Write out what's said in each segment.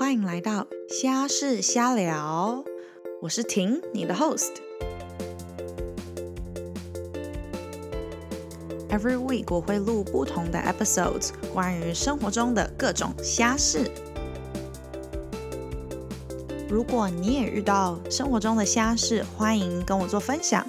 欢迎来到虾事瞎聊，我是婷，你的 host。Every week 我会录不同的 episodes，关于生活中的各种虾事。如果你也遇到生活中的虾事，欢迎跟我做分享。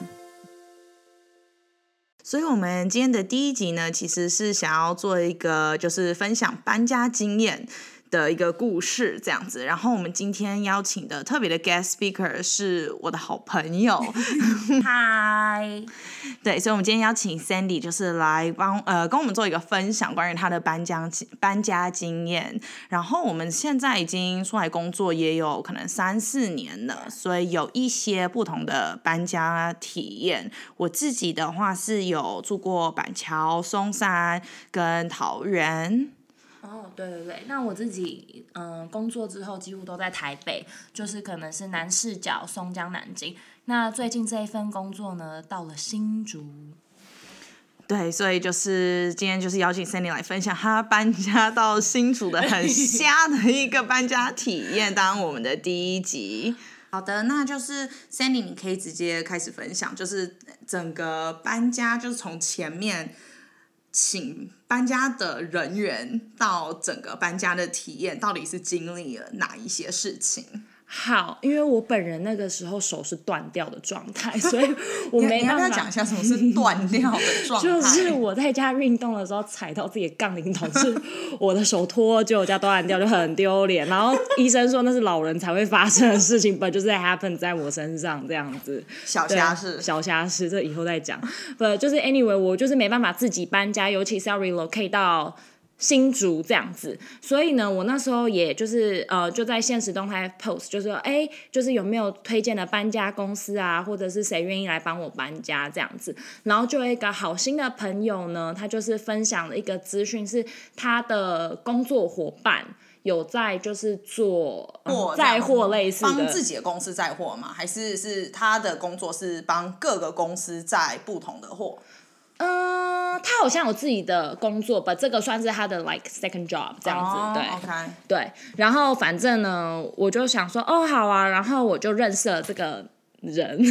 所以，我们今天的第一集呢，其实是想要做一个，就是分享搬家经验。的一个故事这样子，然后我们今天邀请的特别的 guest speaker 是我的好朋友，嗨，对，所以我们今天邀请 Sandy 就是来帮呃跟我们做一个分享关于他的搬家搬家经验。然后我们现在已经出来工作也有可能三四年了，所以有一些不同的搬家体验。我自己的话是有住过板桥、松山跟桃园。哦，对对对，那我自己嗯工作之后几乎都在台北，就是可能是南市角、松江、南京。那最近这一份工作呢，到了新竹。对，所以就是今天就是邀请 Sandy 来分享他搬家到新竹的很瞎的一个搬家体验，当我们的第一集。好的，那就是 Sandy，你可以直接开始分享，就是整个搬家，就是从前面。请搬家的人员到整个搬家的体验，到底是经历了哪一些事情？好，因为我本人那个时候手是断掉的状态，所以我没办法讲一下什么是断掉的 状态。就是我在家运动的时候踩到自己的杠铃，导致我的手脱臼加断掉，就很丢脸。然后医生说那是老人才会发生的事情，本就是 happen 在我身上这样子。小瑕疵，小瑕疵，这以后再讲。不，就是 anyway，我就是没办法自己搬家，尤其是要 relocate 到。新竹这样子，所以呢，我那时候也就是呃，就在现实动态 post，就是说，哎，就是有没有推荐的搬家公司啊，或者是谁愿意来帮我搬家这样子。然后就有一个好心的朋友呢，他就是分享了一个资讯，是他的工作伙伴有在就是做载货类似的，帮自己的公司载货吗？还是是他的工作是帮各个公司载不同的货？嗯，他好像有自己的工作吧，这个算是他的 like second job 这样子，对，对。然后反正呢，我就想说，哦，好啊，然后我就认识了这个人。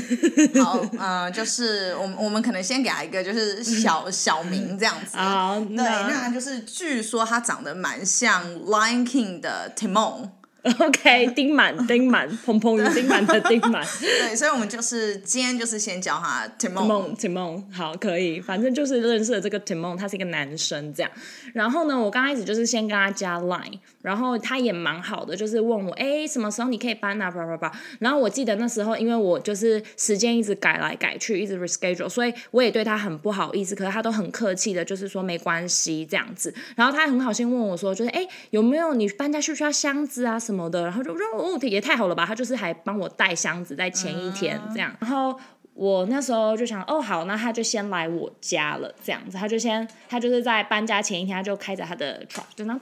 好，嗯，就是我们我们可能先给他一个就是小 小名这样子。好，对，那就是据说他长得蛮像 Lion King 的 Timon。OK，丁满，丁满，砰砰丁满的 丁满。对，所以我们就是今天就是先教他 Timon，Timon，好，可以，反正就是认识了这个 Timon，他是一个男生这样。然后呢，我刚开始就是先跟他加 Line，然后他也蛮好的，就是问我，哎，什么时候你可以搬啊？叭叭叭。然后我记得那时候，因为我就是时间一直改来改去，一直 reschedule，所以我也对他很不好意思。可是他都很客气的，就是说没关系这样子。然后他很好心问我说，就是哎，有没有你搬家需不需要箱子啊？什么的，然后就说哦，也太好了吧！他就是还帮我带箱子，在前一天这样。然后我那时候就想，哦，好，那他就先来我家了，这样子。他就先，他就是在搬家前一天，他就开着他的 truck，就那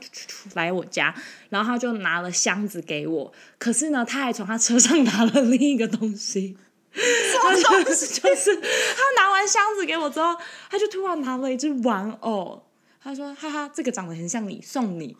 来我家，然后他就拿了箱子给我。可是呢，他还从他车上拿了另一个东西，就是就是他拿完箱子给我之后，他就突然拿了一只玩偶，他说：“哈哈，这个长得很像你，送你。”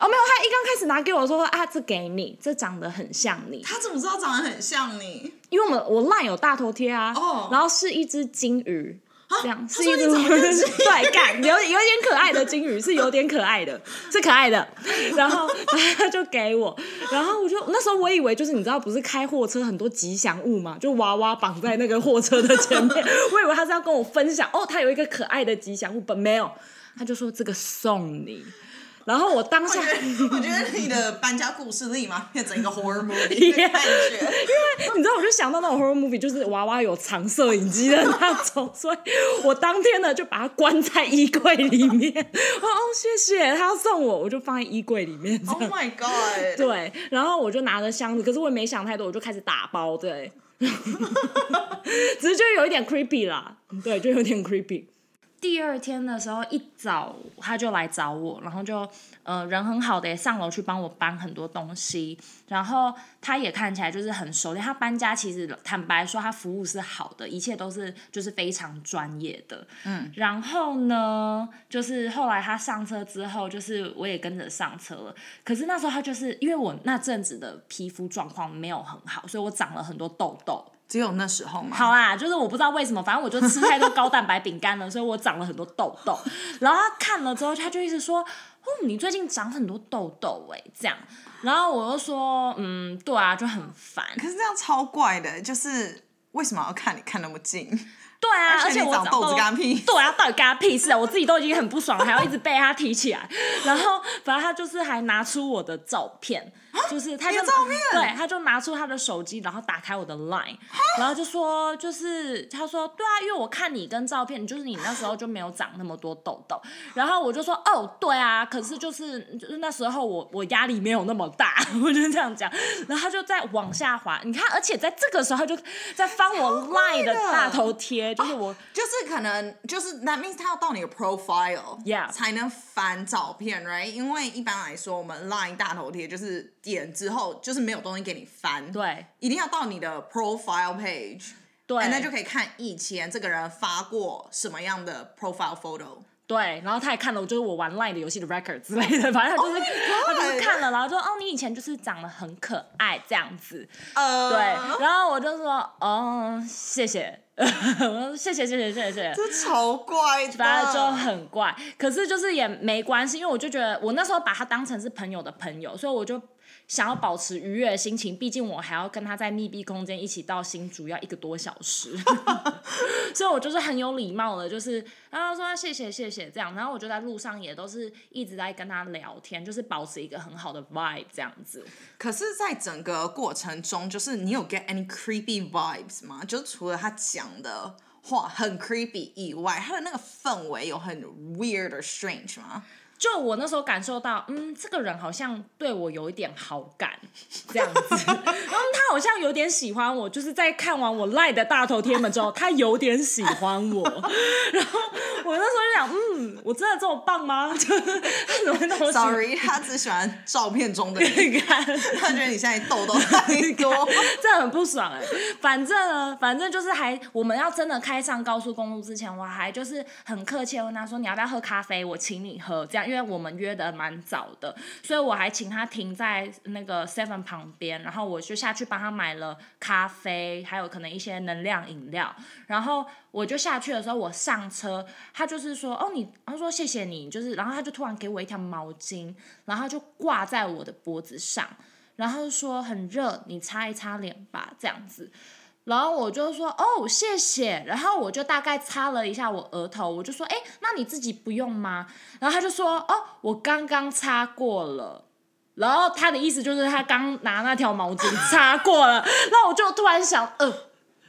哦，没有，他一刚开始拿给我说啊，这给你，这长得很像你。他怎么知道长得很像你？因为我们我烂有大头贴啊，然后是一只金鱼，这样是一只 对，干有有点可爱的金鱼，是有点可爱的，是可爱的。然后 他就给我，然后我就那时候我以为就是你知道不是开货车很多吉祥物嘛，就娃娃绑在那个货车的前面，我以为他是要跟我分享哦，他有一个可爱的吉祥物，本没有，他就说这个送你。然后我当下，我觉得你的搬家故事立马变成一个 horror movie 的感觉，因为你知道，我就想到那种 horror movie，就是娃娃有藏摄影机的那种，所以我当天呢就把它关在衣柜里面。哦，谢谢他要送我，我就放在衣柜里面。Oh my god！对，然后我就拿着箱子，可是我也没想太多，我就开始打包，对，只是就有一点 creepy 啦，对，就有点 creepy。第二天的时候一早他就来找我，然后就呃人很好的也上楼去帮我搬很多东西，然后他也看起来就是很熟练。他搬家其实坦白说，他服务是好的，一切都是就是非常专业的。嗯，然后呢，就是后来他上车之后，就是我也跟着上车了。可是那时候他就是因为我那阵子的皮肤状况没有很好，所以我长了很多痘痘。只有那时候吗？好啦，就是我不知道为什么，反正我就吃太多高蛋白饼干了，所以我长了很多痘痘。然后他看了之后，他就一直说：“哦，你最近长很多痘痘哎。”这样，然后我又说：“嗯，对啊，就很烦。”可是这样超怪的，就是为什么要看你看那么近？对啊，而且我长痘子干屁。对啊，到底干屁事啊？我自己都已经很不爽了，还要一直被他提起来。然后，反正他就是还拿出我的照片。就是他就对，他就拿出他的手机，然后打开我的 Line，然后就说，就是他说，对啊，因为我看你跟照片，就是你那时候就没有长那么多痘痘，然后我就说，哦，对啊，可是就是就是那时候我我压力没有那么大，我就这样讲，然后他就在往下滑，你看，而且在这个时候就在翻我 Line 的大头贴，就是我就是可能就是 that means 他要到你的 profile，yeah 才能翻照片，right？因为一般来说我们 Line 大头贴就是。点之后，就是没有东西给你翻。对，一定要到你的 profile page，对，那就可以看以前这个人发过什么样的 profile photo。对，然后他也看了，就是我玩 Line 的游戏的 record 之类的，反正他就是、他就是看了，然后就说哦，你以前就是长得很可爱这样子，uh、对，然后我就说哦，谢谢，我 说谢谢谢谢谢谢，这超怪的，反正就很怪，可是就是也没关系，因为我就觉得我那时候把他当成是朋友的朋友，所以我就想要保持愉悦的心情，毕竟我还要跟他在密闭空间一起到新竹要一个多小时，所以我就是很有礼貌的，就是然后说谢谢谢谢这样，然后我就在路上也都是一直在跟他聊天，就是保持一个很好的 vibe 这样子。可是，在整个过程中，就是你有 get any creepy vibes 吗？就是除了他讲的话很 creepy 以外，他的那个氛围有很 weird or strange 吗？就我那时候感受到，嗯，这个人好像对我有一点好感，这样子，然后他好像有点喜欢我，就是在看完我赖的大头贴们之后，他有点喜欢我，然后我那时候就想，嗯，我真的这么棒吗？怎么那么？Sorry，他只喜欢照片中的你，他觉得你现在痘痘太多，这很不爽哎。反正呢，反正就是还我们要真的开上高速公路之前，我还就是很客气问他说，你要不要喝咖啡？我请你喝，这样。因为我们约的蛮早的，所以我还请他停在那个 Seven 旁边，然后我就下去帮他买了咖啡，还有可能一些能量饮料。然后我就下去的时候，我上车，他就是说：“哦，你，他说谢谢你，就是。”然后他就突然给我一条毛巾，然后就挂在我的脖子上，然后说：“很热，你擦一擦脸吧。”这样子。然后我就说哦谢谢，然后我就大概擦了一下我额头，我就说哎那你自己不用吗？然后他就说哦我刚刚擦过了，然后他的意思就是他刚拿那条毛巾擦过了，然后我就突然想呃，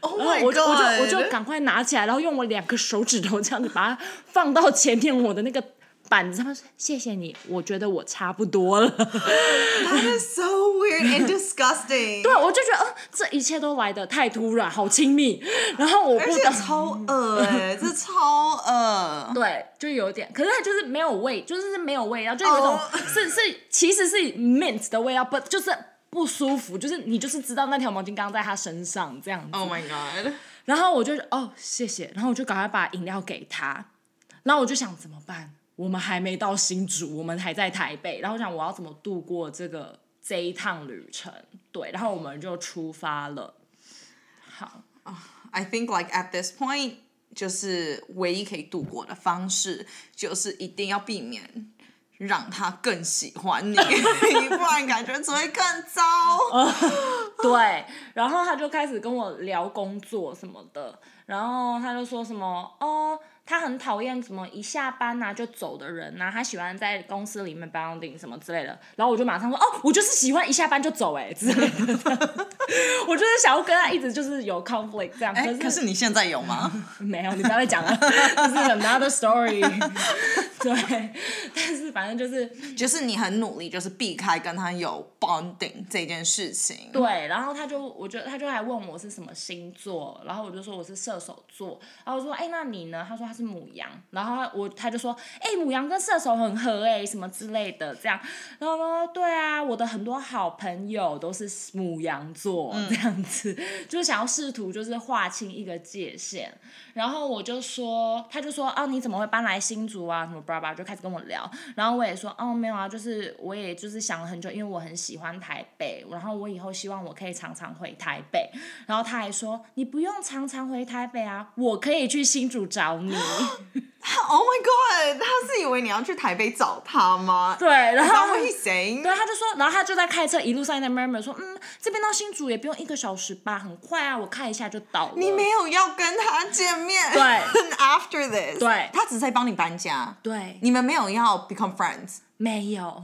然后我就我就我就赶快拿起来，然后用我两个手指头这样子把它放到前面我的那个。板子，他说：“谢谢你，我觉得我差不多了。” That is so weird and disgusting。对，我就觉得，呃，这一切都来的太突然，好亲密。然后我不得超恶哎，这超恶。对，就有点，可是它就是没有味，就是没有味道，就有一种是是，其实是 mint 的味道，不就是不舒服，就是你就是知道那条毛巾刚刚在他身上这样子。Oh my god！然后我就哦谢谢，然后我就赶快把饮料给他，然后我就想怎么办？我们还没到新竹，我们还在台北。然后想我要怎么度过这个这一趟旅程？对，然后我们就出发了。好，I think like at this point，就是唯一可以度过的方式，就是一定要避免让他更喜欢你，不然感觉只会更糟。对，然后他就开始跟我聊工作什么的，然后他就说什么哦。他很讨厌什么一下班呐就走的人呐，他喜欢在公司里面 bonding 什么之类的。然后我就马上说，哦，我就是喜欢一下班就走哎之类的。我就是想要跟他一直就是有 conflict 这样。哎，可是你现在有吗？没有，你不要再讲了，这是 another story。对，但是反正就是就是你很努力，就是避开跟他有 bonding 这件事情。对，然后他就我觉得他就还问我是什么星座，然后我就说我是射手座，然后我说哎那你呢？他说他是。是母羊，然后我他就说，哎、母羊跟射手很合哎、什么之类的这样，然后说，对啊，我的很多好朋友都是母羊座、这样子，就是想要试图就是划清一个界限，然后我就说，他就说，哦，你怎么会搬来新竹啊？什么巴拉巴拉，就开始跟我聊。然后我也说，哦，没有啊，就是我也就是想了很久，因为我很喜欢台北，然后我以后希望我可以常常回台北。然后他还说，你不用常常回台北啊，我可以去新竹找你。Oh my god！他是以为你要去台北找他吗？对，然 Is that 后 what he's saying？对，他就说，然后他就在开车一路上在 murmur 说，嗯，这边到新竹也不用一个小时吧，很快啊，我看一下就到了。你没有要跟他见面。对 After this，对他只是在帮你搬家，对，你们没有要 become friends。没有。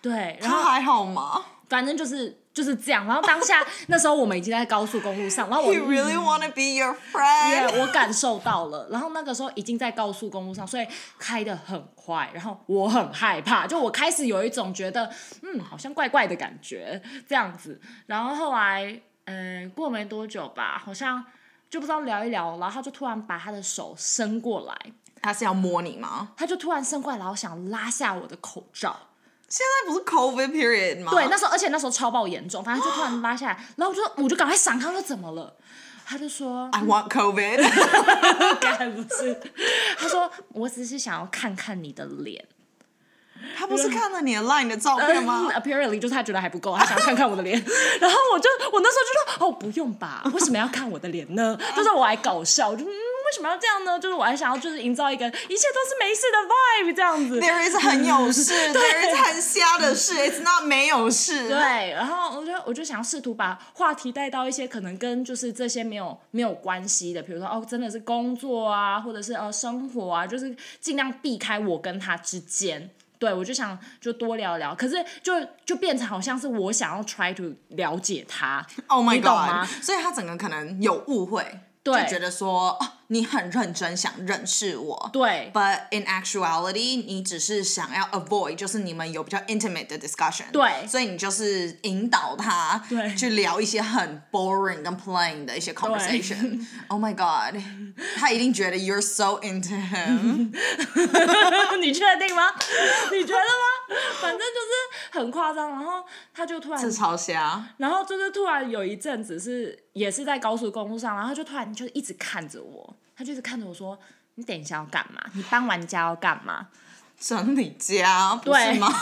对，然后他还好吗反正就是就是这样。然后当下 那时候我们已经在高速公路上，然后我 really wanna be your friend？我感受到了。然后那个时候已经在高速公路上，所以开的很快，然后我很害怕，就我开始有一种觉得嗯好像怪怪的感觉这样子。然后后来嗯过没多久吧，好像就不知道聊一聊，然后他就突然把他的手伸过来，他是要摸你吗？他就突然伸过来，然后想拉下我的口罩。现在不是 COVID period 吗？对，那时候而且那时候超爆严重，反正就突然拉下来，然后我就我就赶快闪开，他说怎么了？他就说 I want COVID 该不是，他说我只是想要看看你的脸。他不是看了你的 Line 的照片吗 嗯 Apparently 就是他觉得还不够，他想要看看我的脸。然后我就我那时候就说哦不用吧，为什么要看我的脸呢？他说我还搞笑，我就嗯为什么要这样呢？就是我还想要就是营造一个一切都是没事的 vibe 这样子。？There is 很有事，There is 很瞎的事，It's not 没有事。对，然后我就我就想要试图把话题带到一些可能跟就是这些没有没有关系的，比如说哦，真的是工作啊，或者是呃生活啊，就是尽量避开我跟他之间。对，我就想就多聊聊，可是就就变成好像是我想要 try to 了解他 Oh my god！所以他整个可能有误会，对就觉得说哦，你很认真想认识我。对 But in actuality，你只是想要 avoid，就是你们有比较 intimate 的 discussion。对所以你就是引导他对去聊一些很 boring 跟 plain 的一些 conversation。Oh my god！他一定觉得 you're so into him。你确定吗？你觉得吗？反正就是很夸张，然后他就突然这超瞎。然后就是突然有一阵子是也是在高速公路上，然后他就突然就一直看着我，他就是看着我说：“你等一下要干嘛？你搬完家要干嘛整理家不对是吗？？”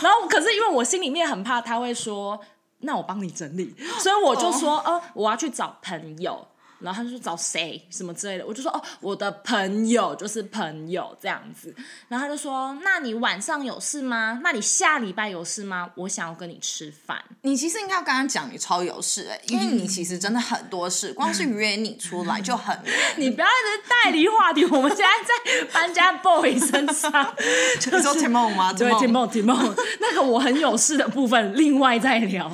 然后可是因为我心里面很怕他会说：“那我帮你整理。”所以我就说：“哦、我要去找朋友。”然后他就说找谁什么之类的，我就说哦，我的朋友就是朋友这样子。然后他就说，那你晚上有事吗？那你下礼拜有事吗？我想要跟你吃饭。你其实应该要跟他讲你超有事哎、因为你其实真的很多事，光是约你出来就很。你不要一直带离话题，我们现在在搬家 boy 身上。你说 Timon 吗？对 Timon，Timon，Timon，那个我很有事的部分，另外再聊。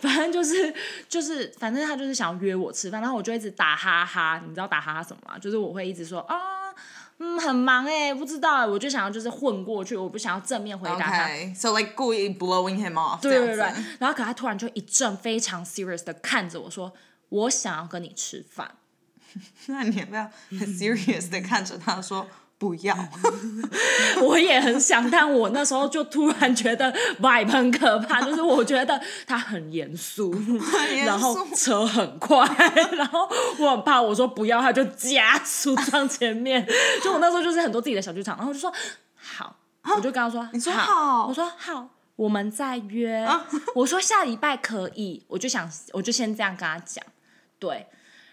反正就是就是，反正他就是想要约我吃饭，然后我就一直打哈哈，你知道打哈哈什么吗？就是我会一直说啊。嗯，很忙哎、不知道、欸，我就想要就是混过去，我不想要正面回答他。OK，so、like 故意 blowing him off 对对对。然后可他突然就一阵非常 serious 的看着我说：“我想要跟你吃饭。” 那你要不要很 serious 的看着他说不要？我也很想，但我那时候就突然觉得 vibe 很可怕，就是我觉得他 很严肃，然后车很快，然后我很怕，我说不要，他就加速上前面，就我那时候就是很多自己的小剧场，然后我就说好，我就跟他说，你说好，好。我说好。我们再约，我说下礼拜可以，我就想，我就先这样跟他讲，对，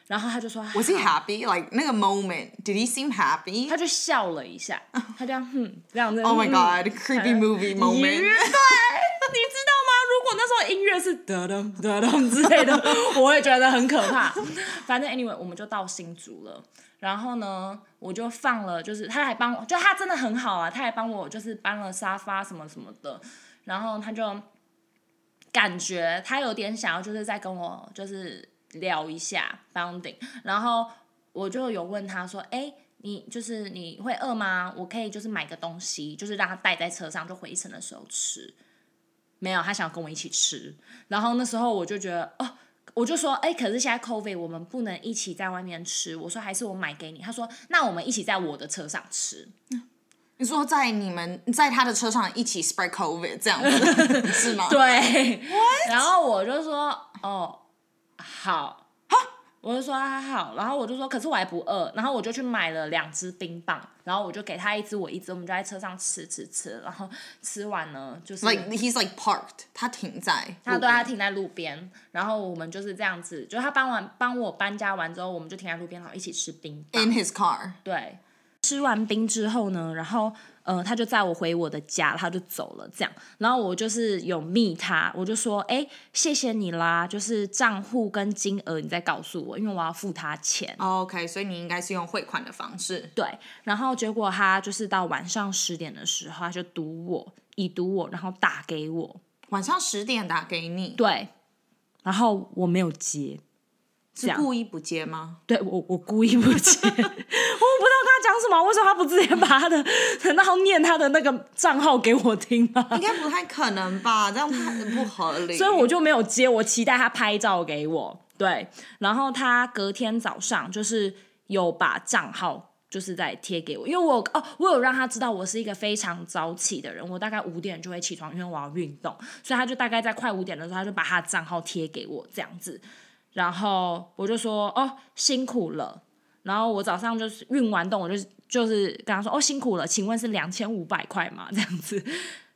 然后他就说 Was he happy? Like 那个 moment, did he seem happy? 他就笑了一下，他这样，哼，这样子。Oh my 嗯 god, creepy movie moment. 对，你知道吗？如果那时候音乐是哒噔哒噔之类的，我会觉得很可怕。反正 anyway，我们就到新竹了。然后呢，我就放了，就是他还帮我，就他真的很好啊，他还帮我就是搬了沙发什么什么的。然后他就感觉他有点想要，就是在跟我就是聊一下 bounding。然后我就有问他说：“哎、你就是你会饿吗？我可以就是买个东西，就是让他带在车上，就回程的时候吃。”没有，他想跟我一起吃。然后那时候我就觉得，哦，我就说，哎、可是现在 COVID 我们不能一起在外面吃。我说还是我买给你。他说，那我们一起在我的车上吃。你说在你们在他的车上一起 spread COVID 这样子 是吗？对，然后我就说，哦，好。我就说他好，然后我就说，可是我还不饿，然后我就去买了两只冰棒，然后我就给他一只，我一只，我们就在车上吃吃吃，然后吃完呢，就是，like he's like parked，他停在，他对他停在路边，然后我们就是这样子，就他搬完帮我搬家完之后，我们就停在路边，然后一起吃冰棒。in his car。对，吃完冰之后呢，然后呃，他就载我回我的家，他就走了这样。然后我就是有密他，我就说，哎，谢谢你啦，就是账户跟金额你再告诉我，因为我要付他钱。OK，所以你应该是用汇款的方式。对，然后结果他就是到晚上十点的时候，他就堵我，已堵我，然后打给我，晚上十点打给你，对，然后我没有接。样是故意不接吗？对我，我故意不接，我不知道跟他讲什么，为什么他不直接把他的，难道念他的那个账号给我听吗？应该不太可能吧，这样太不合理。所以我就没有接，我期待他拍照给我。对，然后他隔天早上就是有把账号。就是在贴给我，因为我哦，我有让他知道我是一个非常早起的人，我大概五点就会起床，因为我要运动，所以他就大概在快五点的时候，他就把他的账号贴给我这样子，然后我就说哦辛苦了，然后我早上就是运完动，我就就是跟他说哦辛苦了，请问是两千五百块吗？这样子，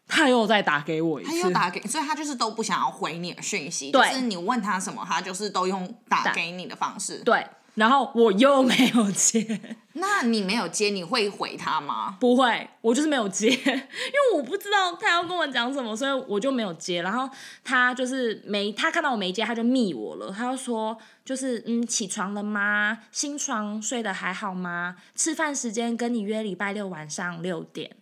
他又再打给我一次，他又打给，所以他就是都不想要回你的讯息，对就是你问他什么，他就是都用打给你的方式。对，然后我又没有接。那你没有接，你会回他吗？不会，我就是没有接，因为我不知道他要跟我讲什么，所以我就没有接。然后他就是没，他看到我没接，他就密我了。他就说，就是嗯，起床了吗？新床睡得还好吗？吃饭时间跟你约礼拜六晚上六点，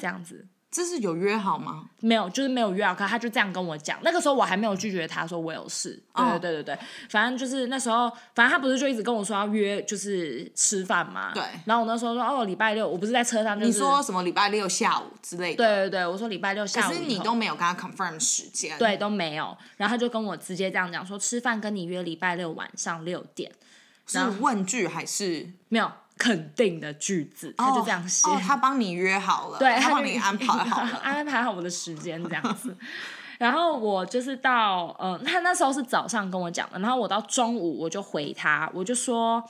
这样子。这是有约好吗？没有，就是没有约好，可他就这样跟我讲。那个时候我还没有拒绝他说我有事。对对对对对，反正就是那时候，反正他不是就一直跟我说要约，就是吃饭嘛。对然后我那时候说哦，礼拜六，我不是在车上，就是你说什么礼拜六下午之类的？对对对，我说礼拜六下午可是你都没有跟他 confirm 时间。对都没有，然后他就跟我直接这样讲说，吃饭跟你约礼拜六晚上六点，是问句还是？没有肯定的句子，他就这样写。哦，他帮你约好了，对，他就帮你安排好了。安排好我的时间这样子。然后我就是到，呃，他那时候是早上跟我讲的，然后我到中午我就回他，我就说，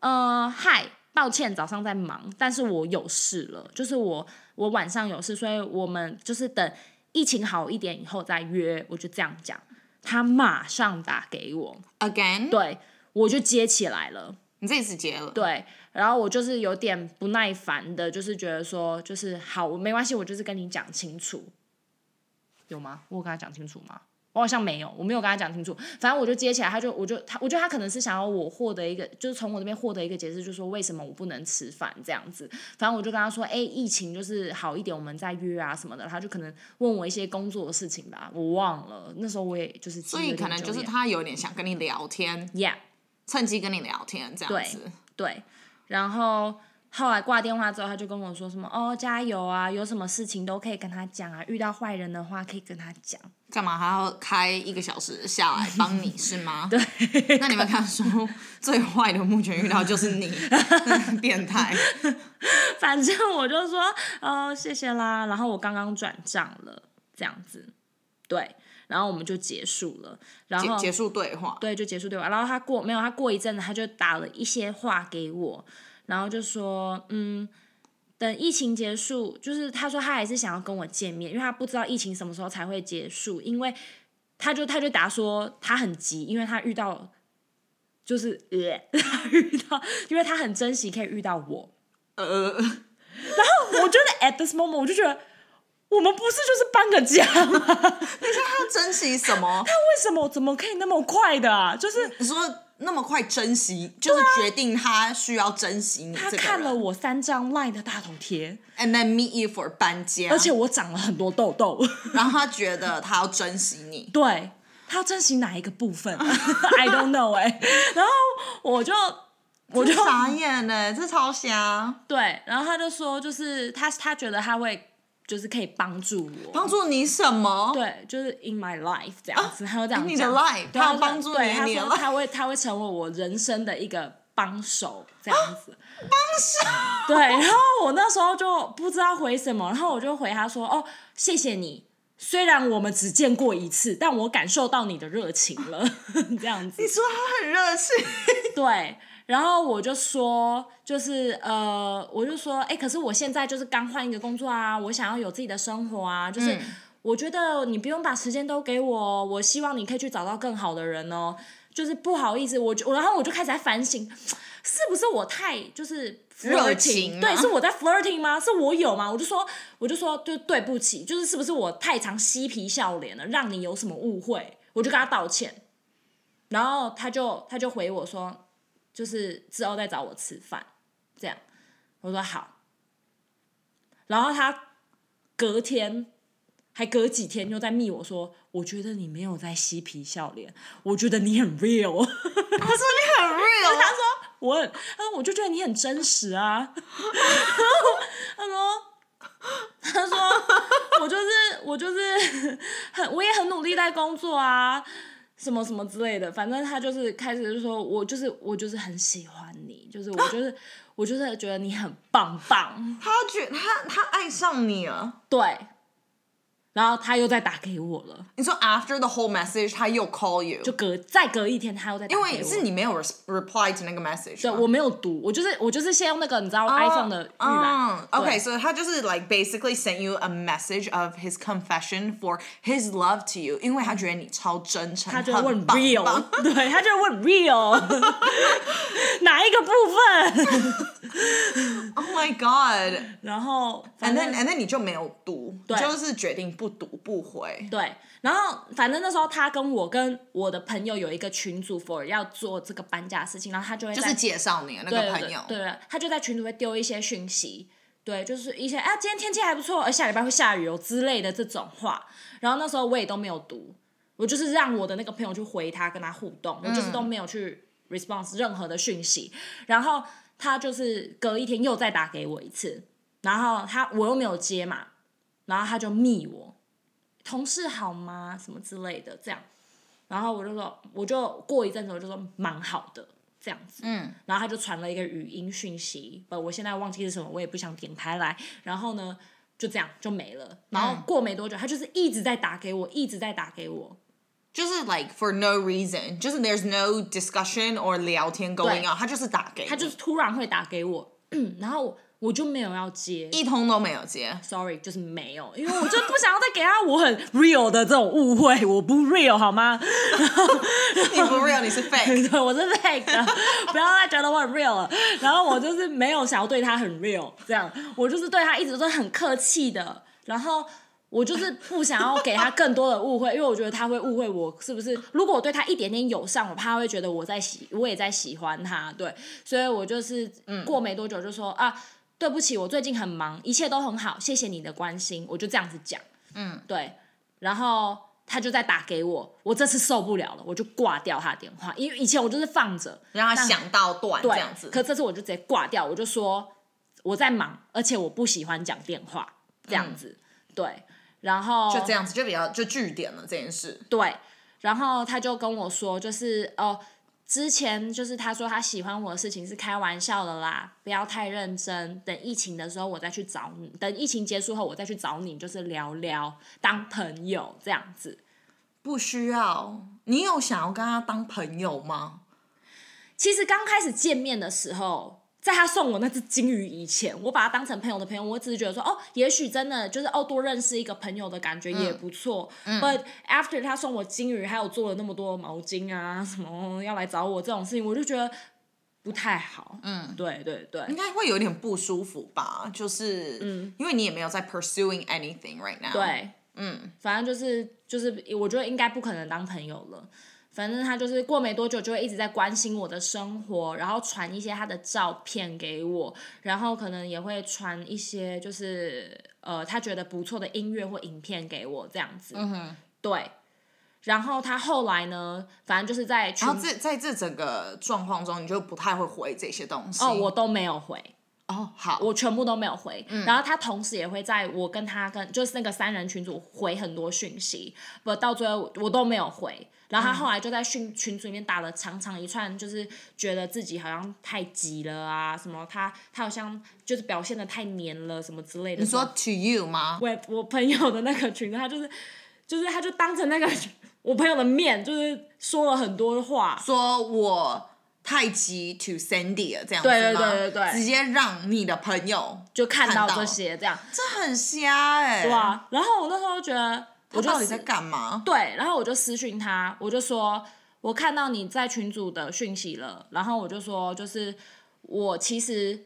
呃，嗨，抱歉，早上在忙，但是我有事了，就是我我晚上有事，所以我们就是等疫情好一点以后再约，我就这样讲。他马上打给我，Again，对我就接起来了。你这次接了。对，然后我就是有点不耐烦的，就是觉得说，就是好，我没关系，我就是跟你讲清楚，有吗？我有跟他讲清楚吗？我好像没有，我没有跟他讲清楚。反正我就接起来，他就我就他，我觉得他可能是想要我获得一个，就是从我这边获得一个解释，就是说为什么我不能吃饭这样子。反正我就跟他说，哎、疫情就是好一点，我们再约啊什么的。他就可能问我一些工作的事情吧，我忘了。那时候我也就是所以可能就是他有点想跟你聊天，，Yeah。趁机跟你聊天这样子。对，然后后来挂电话之后，他就跟我说什么哦，加油啊，有什么事情都可以跟他讲啊，遇到坏人的话可以跟他讲。干嘛还要开一个小时下来帮你是吗？对。那你们看说最坏的目前遇到就是你，变态。反正我就说哦，谢谢啦，然后我刚刚转账了，这样子，对，然后我们就结束了，然后结结束对话。对，就结束对话。然后他过没有，他过一阵子他就打了一些话给我，然后就说，嗯，等疫情结束，就是他说他还是想要跟我见面，因为他不知道疫情什么时候才会结束，因为他就他就答说他很急，因为他遇到就是呃，他遇到，因为他很珍惜可以遇到我。呃，然后我觉得 at this moment 我就觉得。我们不是就是搬个家吗？他要珍惜什么？他为什么怎么可以那么快的啊？就是你说那么快珍惜，就是决定他需要珍惜你这个他看了我三张 line 的大头贴，，and then meet you for 搬家，而且我长了很多痘痘。然后他觉得他要珍惜你，对他要珍惜哪一个部分？I don't know 哎、然后我就我就这傻眼呢，这超瞎。对，然后他就说，就是他他觉得他会就是可以帮助我，帮助你什么？对，就是 in my life 这样子，他会这样你的讲 life，对说他要帮助你你的说他会他会成为我人生的一个帮手这样子。帮手。对，然后我那时候就不知道回什么，然后我就回他说：“哦，谢谢你。虽然我们只见过一次，但我感受到你的热情了。”这样子你。说他很热情，对，然后我就说，就是呃，我就说，哎，可是我现在就是刚换一个工作啊，我想要有自己的生活啊，就是、嗯我觉得你不用把时间都给我哦，我希望你可以去找到更好的人哦。就是不好意思，我就然后我就开始在反省，是不是我太就是热 flirting？情对，是我在 flirting 吗？是我有吗？我就说，我就说，就对不起，就是是不是我太常嬉皮笑脸了，让你有什么误会？我就跟他道歉，然后他就他就回我说，就是之后再找我吃饭，这样，我说好。然后他隔天还隔几天又在密我说，我觉得你没有在嬉皮笑脸，我觉得你很 real。他说你很 real，他说我很，他说我就觉得你很真实啊。他说，他说我就是我就是很我也很努力在工作啊，什么什么之类的。反正他就是开始就说我就是我就是很喜欢你，就是我就是 我就是觉得你很棒棒，他觉他他爱上你了。对。然后他又再打给我了，你说 after the whole message，他又 call you，就隔再隔一天他又再打因给我，为是你没有 res- reply to 那个 message，对吗我没有读，我就是我就是先用那个你知道 iPhone 的预览。嗯，OK，对所以他就是 like basically sent you a message of his confession for his love to you，因为他觉得你超真诚，他就会问棒 real，棒对他就会问 real，哪一个部分？Oh my god！然后反正 and then 你就没有读，对就是决定不读不回。对，然后反正那时候他跟我跟我的朋友有一个群组 for 要做这个搬家的事情，然后他就会就是介绍你的那个朋友，对对，他就在群组会丢一些讯息，对，就是一些啊，今天天气还不错，而下礼拜会下雨哦之类的这种话。然后那时候我也都没有读，我就是让我的那个朋友去回他，跟他互动，我就是都没有去 response 任何的讯息。然后他就是隔一天又再打给我一次，然后他我又没有接嘛，然后他就密我，同事好吗？什么之类的这样。然后我就说，我就过一阵子我就说蛮好的这样子，嗯，然后他就传了一个语音讯息，呃，我现在忘记是什么，我也不想点开来。然后呢，就这样就没了。然后过没多久，他就是一直在打给我，一直在打给我，就是 like for no reason，就是 there's no discussion or 聊天 going 对 on，他就是打给，他就是突然会打给我，然后我我就没有要接。一通都没有接。Sorry，就是没有，因为我就不想要再给他我很 real 的这种误会，我不 real 好吗？你不 real，你是 fake。对，我是 fake 的，不要再觉得我很 real 了。然后我就是没有想要对他很 real，这样，我就是对他一直都是很客气的。然后我就是不想要给他更多的误会，因为我觉得他会误会我是不是？如果我对他一点点友善，我怕他会觉得我在喜，我也在喜欢他。对，所以我就是过没多久就说、啊，对不起，我最近很忙，一切都很好，谢谢你的关心，我就这样子讲。嗯，对，然后。他就在打给我，我这次受不了了，我就挂掉他的电话，因为以前我就是放着，让他想到断这对样子。可这次我就直接挂掉，我就说我在忙，而且我不喜欢讲电话这样子。对，然后就这样子就比较就据点了这件事。对，然后他就跟我说，就是哦，之前就是他说他喜欢我的事情是开玩笑的啦，不要太认真。等疫情的时候我再去找你，等疫情结束后我再去找你，就是聊聊当朋友这样子。不需要，你有想要跟他当朋友吗？其实刚开始见面的时候，在他送我那只金鱼以前，我把他当成朋友的朋友，我只是觉得说，哦，也许真的就是哦，多认识一个朋友的感觉也不错。But after 他送我金鱼，还有做了那么多毛巾啊，什么要来找我这种事情，我就觉得不太好。嗯，对对对应该会有点不舒服吧，就是，嗯因为你也没有在 pursuing anything right now。，对，嗯，反正就是就是，我觉得应该不可能当朋友了。反正他就是过没多久就会一直在关心我的生活，然后传一些他的照片给我，然后可能也会传一些就是呃他觉得不错的音乐或影片给我这样子。嗯哼，对。然后他后来呢，反正就是在群然后这在这整个状况中，你就不太会回这些东西。哦，我都没有回。哦，好，我全部都没有回。然后他同时也会在我跟他跟就是那个三人群组回很多讯息，不到最后我都没有回。然后他后来就在群群组里面打了长长一串，就是觉得自己好像太急了啊，什么他他好像就是表现的太黏了什么之类的。你说 to you 吗？我我朋友的那个群，他就是就是他就当着那个 我朋友的面，就是说了很多话，说我太急 to Sandy 了，这样子对对吗对对对直接让你的朋友就看到这些这样，这很瞎哎、对啊。然后我那时候就觉得，我到底在干嘛？对，然后我就私讯他，我就说，我看到你在群组的讯息了，然后我就说，就是我其实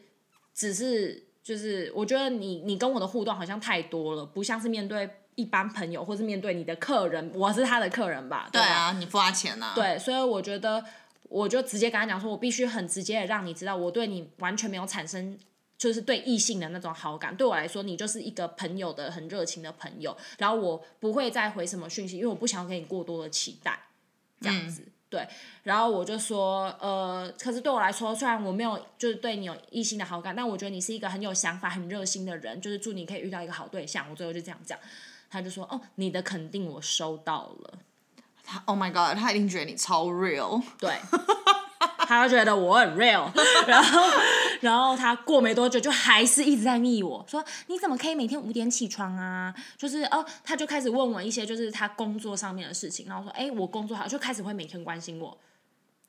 只是就是我觉得你你跟我的互动好像太多了，不像是面对一般朋友，或是面对你的客人，我是他的客人吧？吧对啊，你付他钱啊。对，所以我觉得我就直接跟他讲说，我必须很直接的让你知道，我对你完全没有产生。就是对异性的那种好感，对我来说，你就是一个朋友的很热情的朋友，然后我不会再回什么讯息，因为我不想要给你过多的期待，这样子。对，然后我就说，呃，可是对我来说，虽然我没有就是对你有异性的好感，但我觉得你是一个很有想法、很热心的人，就是祝你可以遇到一个好对象。我最后就这样讲，他就说，哦，你的肯定我收到了。他 Oh my God，他一定觉得你超 real。对，他就觉得我很 real，然后，然后他过没多久就还是一直在密我说你怎么可以每天五点起床啊？就是哦，他就开始问我一些就是他工作上面的事情，然后说哎，我工作好，就开始会每天关心我，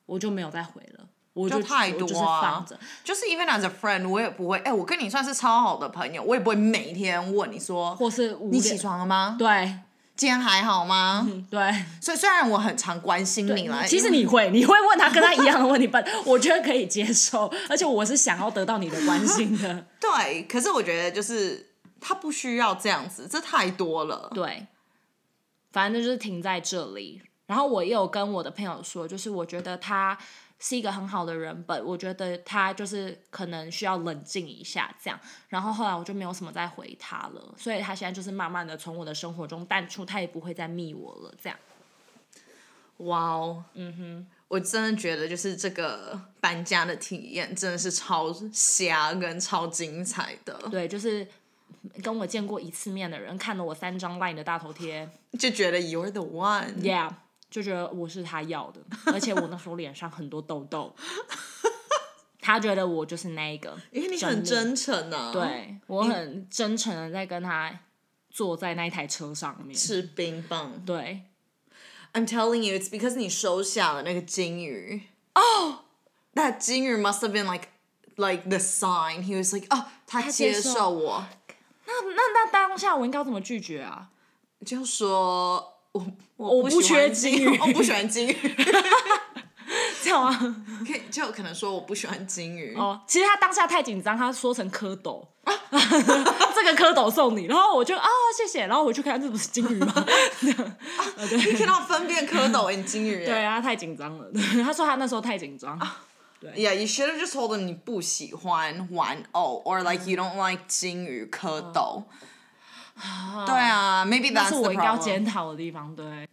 我就没有再回了，我就就太多我就是啊就是 even as a friend，我也不会，哎、我跟你算是超好的朋友，我也不会每天问你说，或是你起床了吗？对今天还好吗？对。所以虽然我很常关心你啦，其实你会，你会问他跟他一样的问题，但我觉得可以接受，而且我是想要得到你的关心的。对，可是我觉得就是他不需要这样子，这太多了。对，反正就是停在这里。然后我也有跟我的朋友说，就是我觉得他是一个很好的人本，我觉得他就是可能需要冷静一下这样。然后后来我就没有什么再回他了，所以他现在就是慢慢的从我的生活中淡出，他也不会再密我了这样。哇哦，嗯哼，我真的觉得就是这个搬家的体验真的是超瞎跟超精彩的，对，就是跟我见过一次面的人看了我三张 LINE 的大头贴就觉得 you're the one。就觉得我是他要的，而且我那时候脸上很多痘痘。他觉得我就是那一个，因为你很真诚啊，，对我很真诚的在跟他坐在那一台车上面。吃冰棒。对，I'm telling you, it's because 你收下了那个金鱼。Oh, that 金鱼 must have been like, like the sign. He was like, 哦，他接受我，那那那当下我应该怎么拒绝啊？就说我我不缺金鱼我不喜欢金鱼。这样吗？可以就可能说我不喜欢金鱼。哦，其实他当下太紧张，他说成蝌蚪，这个蝌蚪送你，然后我就啊谢谢，然后回去看这不是金鱼吗？这样，呃对你看到分辨蝌蚪 and 金鱼。对啊，太紧张了。他说他那时候太紧张。Yeah, you should have just told him 你不喜欢玩偶，or like you don't like 金鱼蝌蚪。对啊，maybe that's 是 the 我应该要 problem. 检讨的地方，对。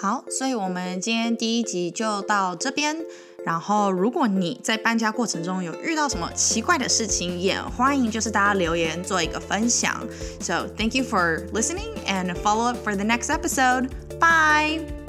好，所以我们今天第一集就到这边。然后，如果你在搬家过程中有遇到什么奇怪的事情，也欢迎就是大家留言做一个分享。So thank you for listening and follow up for the next episode. Bye.